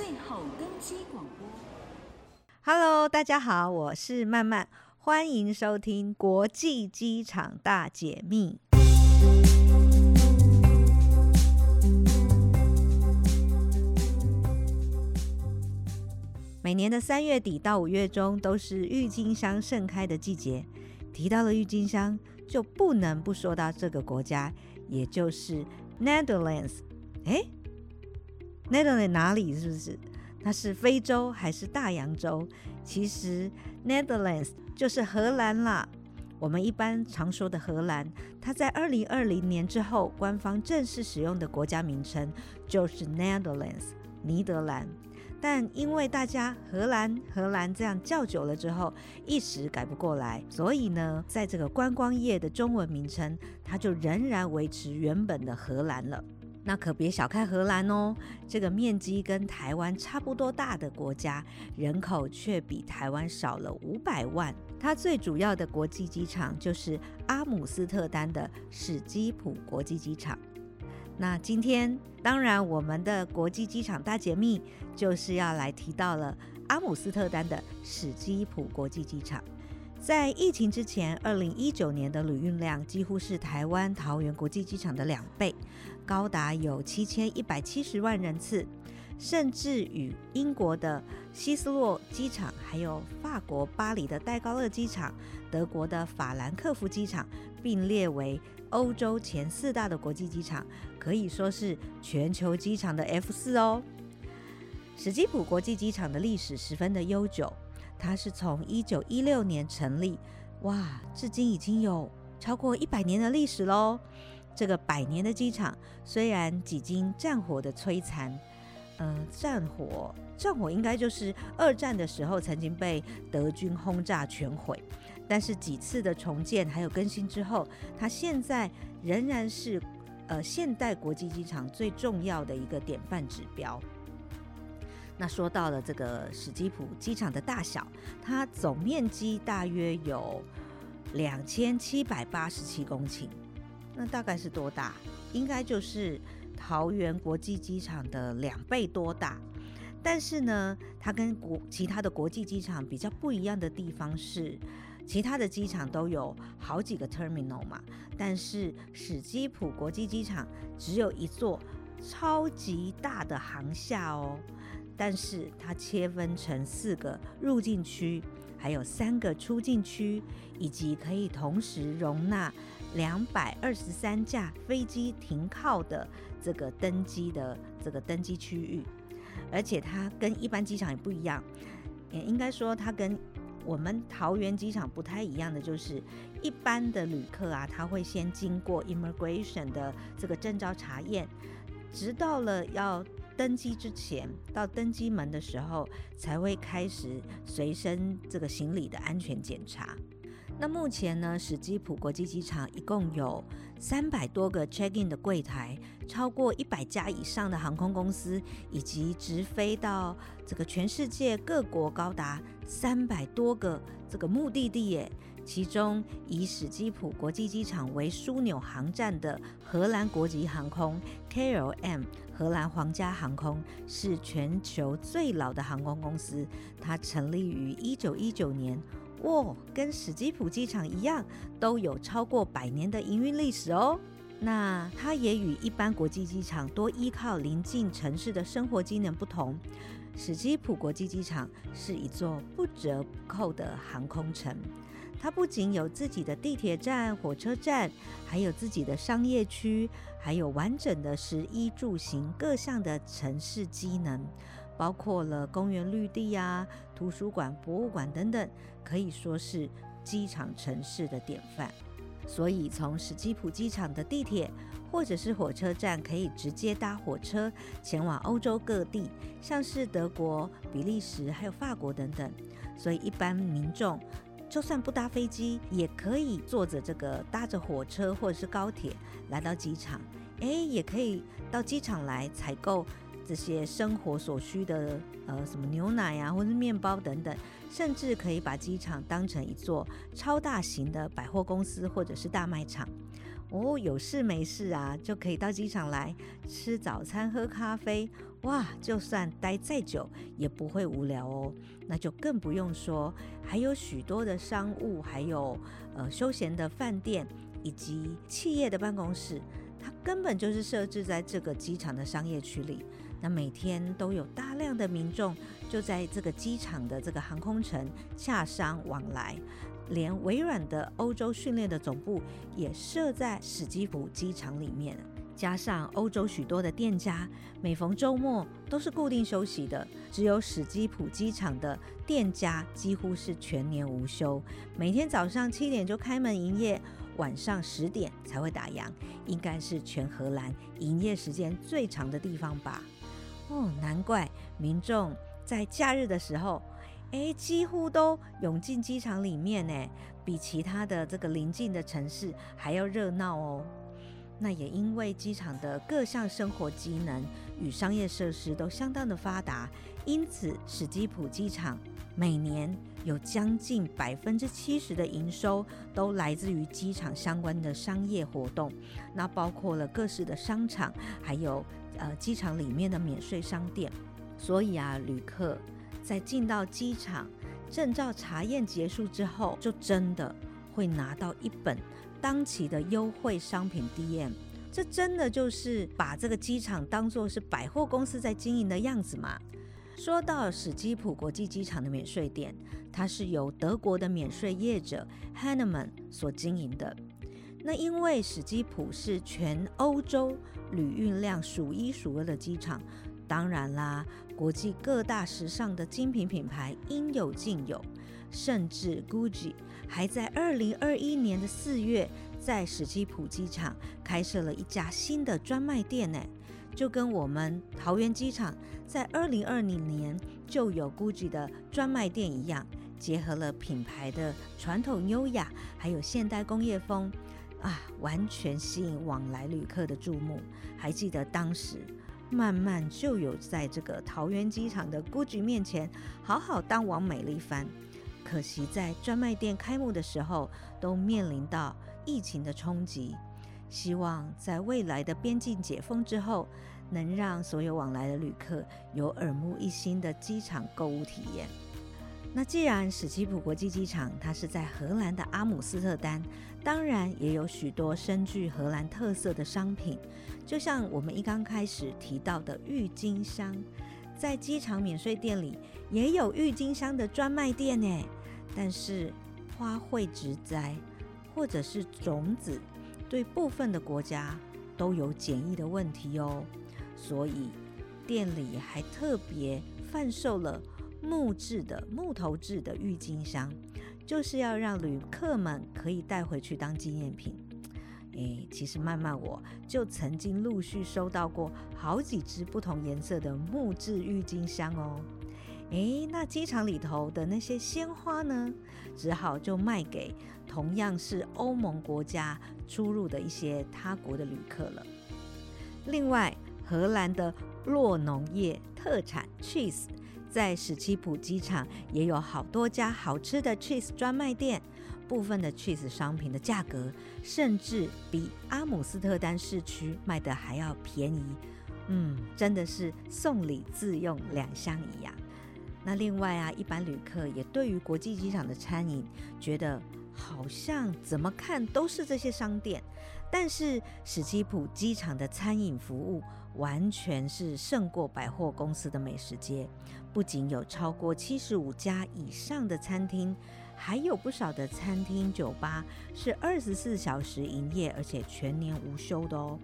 最后登机广播。Hello，大家好，我是曼曼，欢迎收听国际机场大解密。每年的三月底到五月中都是郁金香盛开的季节，提到了郁金香，就不能不说到这个国家，也就是 Netherlands。诶，Netherlands 哪里？是不是？它是非洲还是大洋洲？其实 Netherlands 就是荷兰啦。我们一般常说的荷兰，它在二零二零年之后，官方正式使用的国家名称就是 Netherlands，尼德兰。但因为大家荷兰荷兰这样叫久了之后，一时改不过来，所以呢，在这个观光业的中文名称，它就仍然维持原本的荷兰了。那可别小看荷兰哦，这个面积跟台湾差不多大的国家，人口却比台湾少了五百万。它最主要的国际机场就是阿姆斯特丹的史基普国际机场。那今天，当然我们的国际机场大解密就是要来提到了阿姆斯特丹的史基普国际机场。在疫情之前，二零一九年的旅运量几乎是台湾桃园国际机场的两倍，高达有七千一百七十万人次，甚至与英国的希斯洛机场，还有法国巴黎的戴高乐机场，德国的法兰克福机场并列为欧洲前四大的国际机场，可以说是全球机场的 F 四哦。史基普国际机场的历史十分的悠久。它是从一九一六年成立，哇，至今已经有超过一百年的历史喽。这个百年的机场虽然几经战火的摧残，嗯、战火，战火应该就是二战的时候曾经被德军轰炸全毁，但是几次的重建还有更新之后，它现在仍然是呃现代国际机场最重要的一个典范指标。那说到了这个史基普机场的大小，它总面积大约有两千七百八十七公顷，那大概是多大？应该就是桃园国际机场的两倍多大。但是呢，它跟国其他的国际机场比较不一样的地方是，其他的机场都有好几个 terminal 嘛，但是史基普国际机场只有一座超级大的航厦哦。但是它切分成四个入境区，还有三个出境区，以及可以同时容纳两百二十三架飞机停靠的这个登机的这个登机区域。而且它跟一般机场也不一样，也应该说它跟我们桃园机场不太一样的，就是一般的旅客啊，他会先经过 immigration 的这个证照查验，直到了要。登机之前，到登机门的时候，才会开始随身这个行李的安全检查。那目前呢，史基普国际机场一共有三百多个 check-in 的柜台，超过一百家以上的航空公司，以及直飞到这个全世界各国高达三百多个这个目的地耶。其中以史基普国际机场为枢纽航站的荷兰国际航空 KLM。荷兰皇家航空是全球最老的航空公司，它成立于一九一九年，哇，跟史基普机场一样，都有超过百年的营运历史哦。那它也与一般国际机场多依靠邻近城市的生活机能不同，史基普国际机场是一座不折不扣的航空城。它不仅有自己的地铁站、火车站，还有自己的商业区，还有完整的食衣住行各项的城市机能，包括了公园绿地啊、图书馆、博物馆等等，可以说是机场城市的典范。所以，从史基普机场的地铁或者是火车站，可以直接搭火车前往欧洲各地，像是德国、比利时还有法国等等。所以，一般民众。就算不搭飞机，也可以坐着这个搭着火车或者是高铁来到机场，哎，也可以到机场来采购这些生活所需的，呃，什么牛奶啊，或者是面包等等，甚至可以把机场当成一座超大型的百货公司或者是大卖场。哦，有事没事啊，就可以到机场来吃早餐、喝咖啡。哇，就算待再久也不会无聊哦。那就更不用说，还有许多的商务，还有呃休闲的饭店以及企业的办公室，它根本就是设置在这个机场的商业区里。那每天都有大量的民众就在这个机场的这个航空城洽商往来，连微软的欧洲训练的总部也设在史基浦机场里面。加上欧洲许多的店家，每逢周末都是固定休息的，只有史基浦机场的店家几乎是全年无休，每天早上七点就开门营业，晚上十点才会打烊，应该是全荷兰营业时间最长的地方吧。哦，难怪民众在假日的时候，诶，几乎都涌进机场里面呢，比其他的这个邻近的城市还要热闹哦。那也因为机场的各项生活机能与商业设施都相当的发达，因此史基普机场每年有将近百分之七十的营收都来自于机场相关的商业活动，那包括了各式的商场，还有呃机场里面的免税商店。所以啊，旅客在进到机场证照查验结束之后，就真的会拿到一本。当期的优惠商品 DM，这真的就是把这个机场当作是百货公司在经营的样子吗？说到史基浦国际机场的免税店，它是由德国的免税业者 Hanneman 所经营的。那因为史基浦是全欧洲旅运量数一数二的机场，当然啦，国际各大时尚的精品品牌应有尽有。甚至 Gucci 还在二零二一年的四月，在史基浦机场开设了一家新的专卖店呢，就跟我们桃园机场在二零二零年就有 Gucci 的专卖店一样，结合了品牌的传统优雅，还有现代工业风，啊，完全吸引往来旅客的注目。还记得当时，慢慢就有在这个桃园机场的 Gucci 面前，好好当王美了一番。可惜在专卖店开幕的时候，都面临到疫情的冲击。希望在未来的边境解封之后，能让所有往来的旅客有耳目一新的机场购物体验。那既然史基浦国际机场它是在荷兰的阿姆斯特丹，当然也有许多深具荷兰特色的商品，就像我们一刚开始提到的郁金香，在机场免税店里也有郁金香的专卖店呢。但是花卉植栽或者是种子，对部分的国家都有检疫的问题哦，所以店里还特别贩售了木质的木头制的郁金香，就是要让旅客们可以带回去当纪念品。诶，其实慢慢我就曾经陆续收到过好几支不同颜色的木质郁金香哦。诶，那机场里头的那些鲜花呢？只好就卖给同样是欧盟国家出入的一些他国的旅客了。另外，荷兰的酪农业特产 cheese 在史基浦机场也有好多家好吃的 cheese 专卖店，部分的 cheese 商品的价格甚至比阿姆斯特丹市区卖的还要便宜。嗯，真的是送礼自用两相宜呀。那另外啊，一般旅客也对于国际机场的餐饮觉得好像怎么看都是这些商店，但是史基浦机场的餐饮服务完全是胜过百货公司的美食街，不仅有超过七十五家以上的餐厅，还有不少的餐厅酒吧是二十四小时营业，而且全年无休的哦。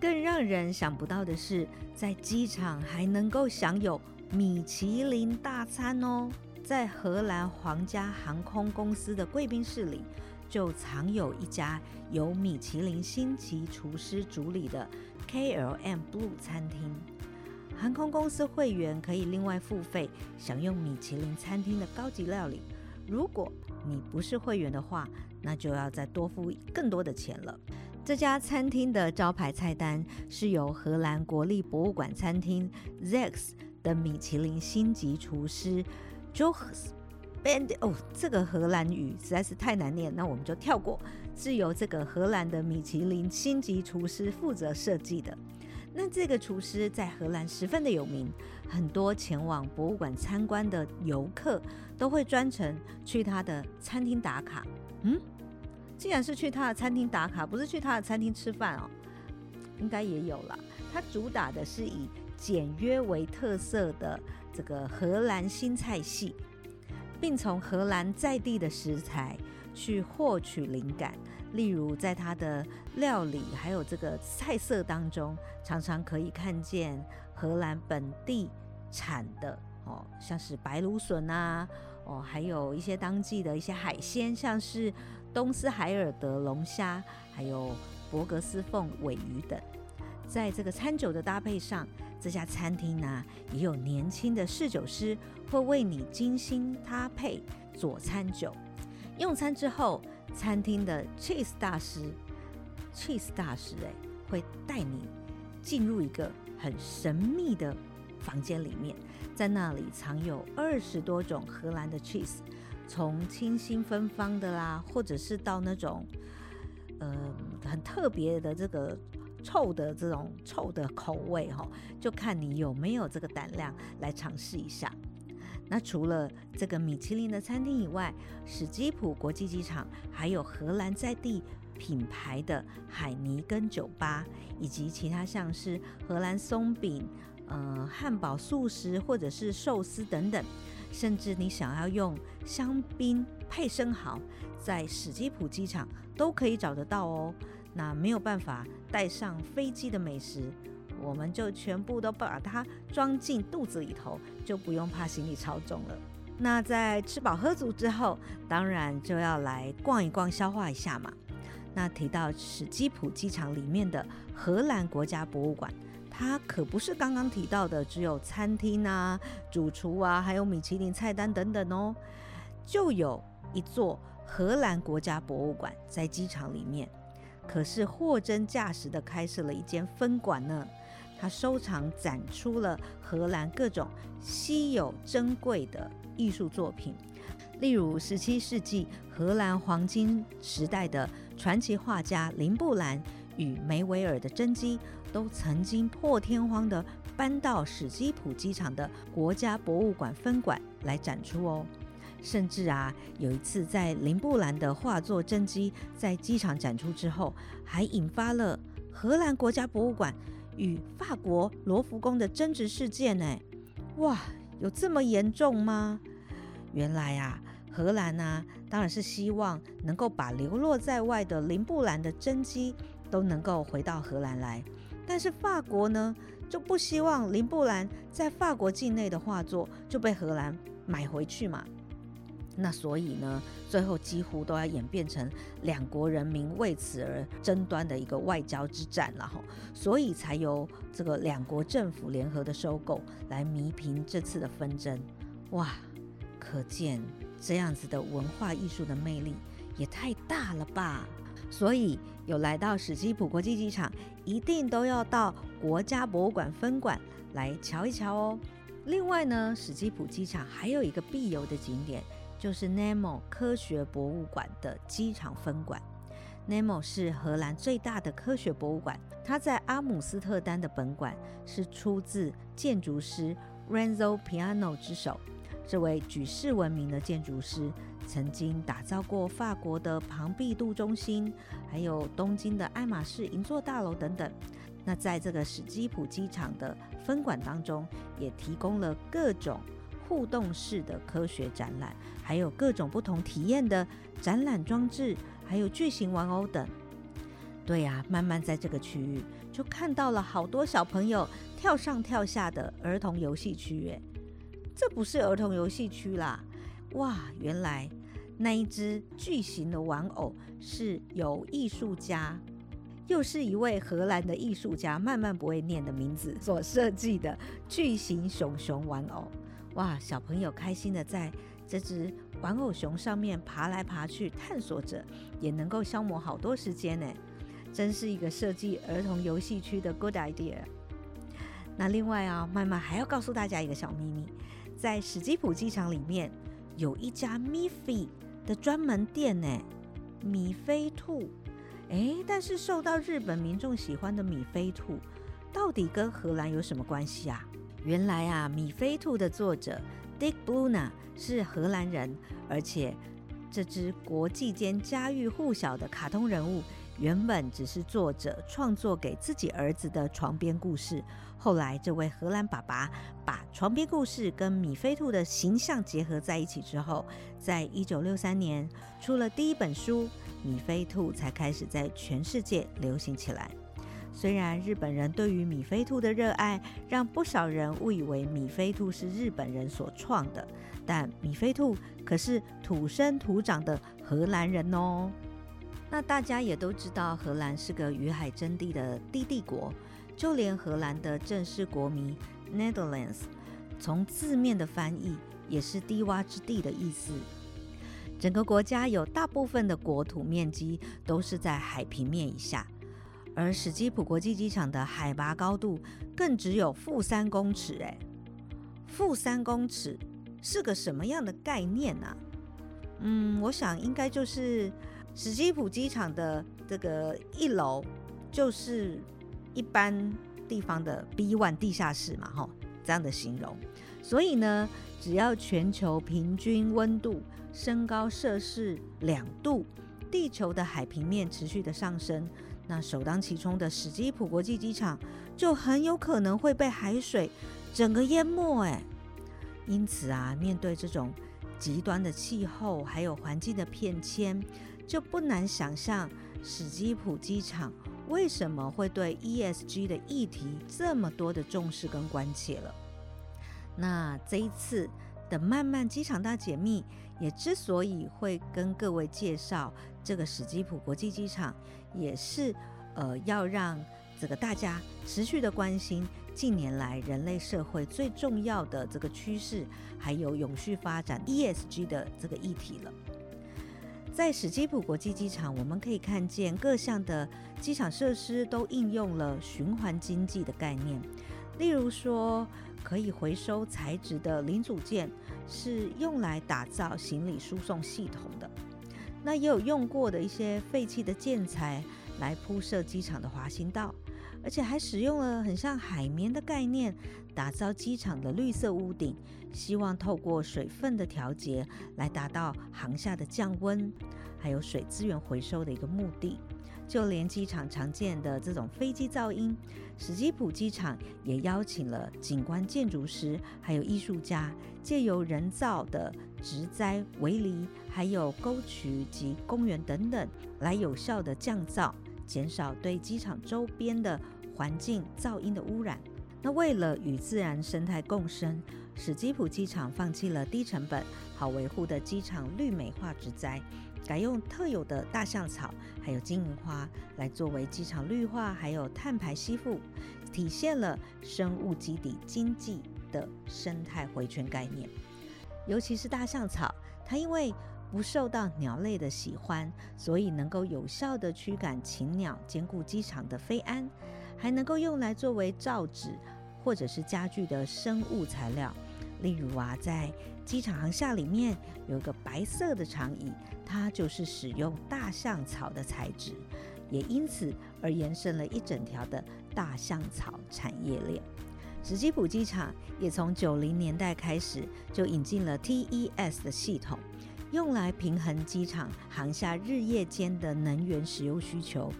更让人想不到的是，在机场还能够享有米其林大餐哦，在荷兰皇家航空公司的贵宾室里，就藏有一家由米其林星级厨师主理的 KLM Blue 餐厅。航空公司会员可以另外付费享用米其林餐厅的高级料理。如果你不是会员的话，那就要再多付更多的钱了。这家餐厅的招牌菜单是由荷兰国立博物馆餐厅 Zex 的米其林星级厨师就 Band 哦，这个荷兰语实在是太难念，那我们就跳过。是由这个荷兰的米其林星级厨师负责设计的。那这个厨师在荷兰十分的有名，很多前往博物馆参观的游客都会专程去他的餐厅打卡。嗯，既然是去他的餐厅打卡，不是去他的餐厅吃饭哦，应该也有啦。他主打的是以简约为特色的这个荷兰新菜系，并从荷兰在地的食材去获取灵感。例如，在他的料理还有这个菜色当中，常常可以看见荷兰本地产的哦，像是白芦笋啊，哦，还有一些当季的一些海鲜，像是东斯海尔德龙虾，还有博格斯凤尾鱼等。在这个餐酒的搭配上，这家餐厅呢，也有年轻的侍酒师会为你精心搭配佐餐酒。用餐之后，餐厅的 cheese 大师，cheese 大师哎，会带你进入一个很神秘的房间里面，在那里藏有二十多种荷兰的 cheese，从清新芬芳的啦，或者是到那种呃很特别的这个臭的这种臭的口味哈，就看你有没有这个胆量来尝试一下。那除了这个米其林的餐厅以外，史基浦国际机场还有荷兰在地品牌的海尼根酒吧，以及其他像是荷兰松饼、呃汉堡、素食或者是寿司等等，甚至你想要用香槟配生蚝，在史基浦机场都可以找得到哦。那没有办法带上飞机的美食。我们就全部都把它装进肚子里头，就不用怕行李超重了。那在吃饱喝足之后，当然就要来逛一逛，消化一下嘛。那提到史基普机场里面的荷兰国家博物馆，它可不是刚刚提到的只有餐厅啊、主厨啊，还有米其林菜单等等哦，就有一座荷兰国家博物馆在机场里面，可是货真价实的开设了一间分馆呢。它收藏展出了荷兰各种稀有珍贵的艺术作品，例如十七世纪荷兰黄金时代的传奇画家林布兰与梅维尔的真迹，都曾经破天荒地搬到史基浦机场的国家博物馆分馆来展出哦。甚至啊，有一次在林布兰的画作真迹在机场展出之后，还引发了荷兰国家博物馆。与法国罗浮宫的争执事件呢？哇，有这么严重吗？原来啊，荷兰呢、啊，当然是希望能够把流落在外的林布兰的真迹都能够回到荷兰来，但是法国呢，就不希望林布兰在法国境内的画作就被荷兰买回去嘛。那所以呢，最后几乎都要演变成两国人民为此而争端的一个外交之战了哈，所以才由这个两国政府联合的收购来弥平这次的纷争。哇，可见这样子的文化艺术的魅力也太大了吧！所以有来到史基浦国际机场，一定都要到国家博物馆分馆来瞧一瞧哦。另外呢，史基浦机场还有一个必游的景点。就是 NEMO 科学博物馆的机场分馆。NEMO 是荷兰最大的科学博物馆，它在阿姆斯特丹的本馆是出自建筑师 Renzo Piano 之手。这位举世闻名的建筑师曾经打造过法国的庞毕度中心，还有东京的爱马仕银座大楼等等。那在这个史基浦机场的分馆当中，也提供了各种。互动式的科学展览，还有各种不同体验的展览装置，还有巨型玩偶等。对呀，慢慢在这个区域就看到了好多小朋友跳上跳下的儿童游戏区。哎，这不是儿童游戏区啦！哇，原来那一只巨型的玩偶是由艺术家，又是一位荷兰的艺术家，慢慢不会念的名字所设计的巨型熊熊玩偶。哇，小朋友开心的在这只玩偶熊上面爬来爬去，探索着，也能够消磨好多时间呢，真是一个设计儿童游戏区的 good idea。那另外啊，麦麦还要告诉大家一个小秘密，在史基浦机场里面有一家米菲的专门店呢，米菲兔。诶，但是受到日本民众喜欢的米菲兔，到底跟荷兰有什么关系啊？原来啊，《米菲兔》的作者 Dick Buna 是荷兰人，而且这只国际间家喻户晓的卡通人物，原本只是作者创作给自己儿子的床边故事。后来，这位荷兰爸爸把床边故事跟米菲兔的形象结合在一起之后，在一九六三年出了第一本书，米菲兔才开始在全世界流行起来。虽然日本人对于米菲兔的热爱让不少人误以为米菲兔是日本人所创的，但米菲兔可是土生土长的荷兰人哦。那大家也都知道，荷兰是个与海争地的低地国。就连荷兰的正式国名 Netherlands，从字面的翻译也是低洼之地的意思。整个国家有大部分的国土面积都是在海平面以下，而史基浦国际机场的海拔高度更只有负三公尺。哎，负三公尺是个什么样的概念呢？嗯，我想应该就是史基浦机场的这个一楼就是。一般地方的 B1 地下室嘛，吼，这样的形容。所以呢，只要全球平均温度升高摄氏两度，地球的海平面持续的上升，那首当其冲的史基浦国际机场就很有可能会被海水整个淹没。哎，因此啊，面对这种极端的气候还有环境的变迁，就不难想象史基浦机场。为什么会对 ESG 的议题这么多的重视跟关切了？那这一次的漫漫机场大解密，也之所以会跟各位介绍这个史基浦国际机场，也是呃要让这个大家持续的关心近年来人类社会最重要的这个趋势，还有永续发展 ESG 的这个议题了。在史基浦国际机场，我们可以看见各项的机场设施都应用了循环经济的概念。例如说，可以回收材质的零组件是用来打造行李输送系统的。那也有用过的一些废弃的建材来铺设机场的滑行道，而且还使用了很像海绵的概念打造机场的绿色屋顶。希望透过水分的调节来达到航厦的降温，还有水资源回收的一个目的。就连机场常见的这种飞机噪音，史基浦机场也邀请了景观建筑师，还有艺术家，借由人造的植栽、围篱，还有沟渠及公园等等，来有效的降噪，减少对机场周边的环境噪音的污染。那为了与自然生态共生，史基普机场放弃了低成本、好维护的机场绿美化植栽，改用特有的大象草，还有金银花来作为机场绿化还有碳排吸附，体现了生物基底经济的生态回圈概念。尤其是大象草，它因为不受到鸟类的喜欢，所以能够有效地驱赶禽鸟，兼顾机场的飞安，还能够用来作为造纸或者是家具的生物材料。例如啊，在机场航厦里面有一个白色的长椅，它就是使用大象草的材质，也因此而延伸了一整条的大象草产业链。史基浦机场也从九零年代开始就引进了 TES 的系统，用来平衡机场航厦日夜间的能源使用需求，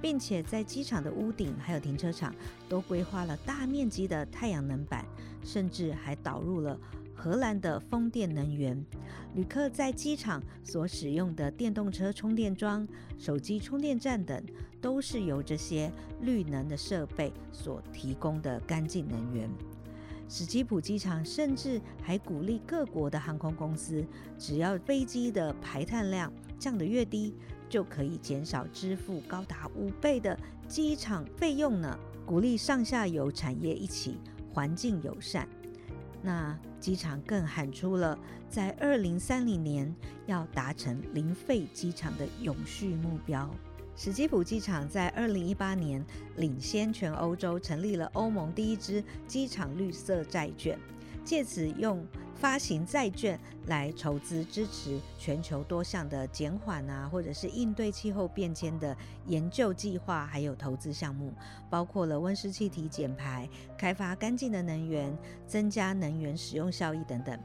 并且在机场的屋顶还有停车场都规划了大面积的太阳能板。甚至还导入了荷兰的风电能源，旅客在机场所使用的电动车充电桩、手机充电站等，都是由这些绿能的设备所提供的干净能源。史基浦机场甚至还鼓励各国的航空公司，只要飞机的排碳量降得越低，就可以减少支付高达五倍的机场费用呢。鼓励上下游产业一起。环境友善，那机场更喊出了在二零三零年要达成零废机场的永续目标。史基浦机场在二零一八年领先全欧洲成立了欧盟第一支机场绿色债券，借此用发行债券来筹资支持全球多项的减缓啊，或者是应对气候变迁的研究计划，还有投资项目，包括了温室气体减排、开发干净的能源、增加能源使用效益等等。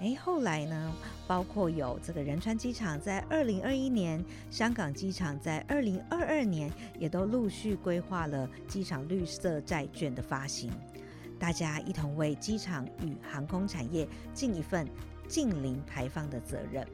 诶，后来呢，包括有这个仁川机场在二零二一年，香港机场在二零二二年，也都陆续规划了机场绿色债券的发行。大家一同为机场与航空产业尽一份净零排放的责任。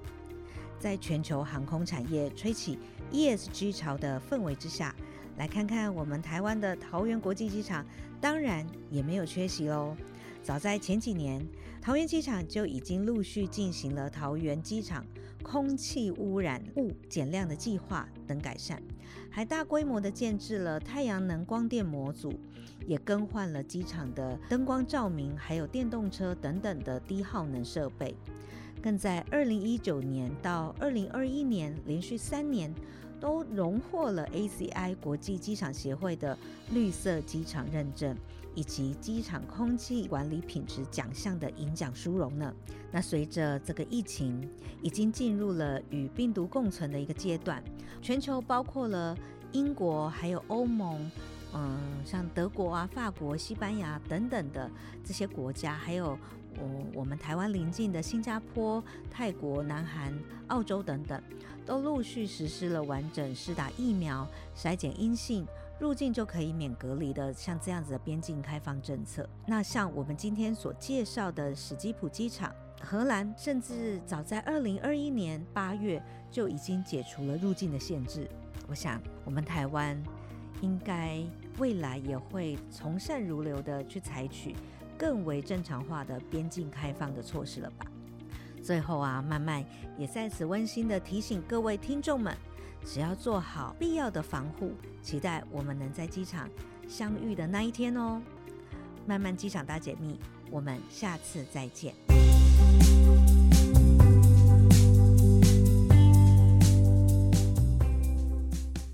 在全球航空产业吹起 ESG 潮的氛围之下，来看看我们台湾的桃园国际机场，当然也没有缺席喽。早在前几年，桃园机场就已经陆续进行了桃园机场空气污染物减量的计划等改善，还大规模的建置了太阳能光电模组，也更换了机场的灯光照明，还有电动车等等的低耗能设备，更在二零一九年到二零二一年连续三年都荣获了 ACI 国际机场协会的绿色机场认证。以及机场空气管理品质奖项的银奖殊荣呢。那随着这个疫情已经进入了与病毒共存的一个阶段，全球包括了英国、还有欧盟，嗯，像德国啊、法国、西班牙等等的这些国家，还有我我们台湾邻近的新加坡、泰国、南韩、澳洲等等，都陆续实施了完整施打疫苗、筛检阴性。入境就可以免隔离的，像这样子的边境开放政策。那像我们今天所介绍的史基浦机场，荷兰甚至早在二零二一年八月就已经解除了入境的限制。我想，我们台湾应该未来也会从善如流的去采取更为正常化的边境开放的措施了吧？最后啊，慢慢也在此温馨的提醒各位听众们。只要做好必要的防护，期待我们能在机场相遇的那一天哦。慢慢机场大解密，我们下次再见。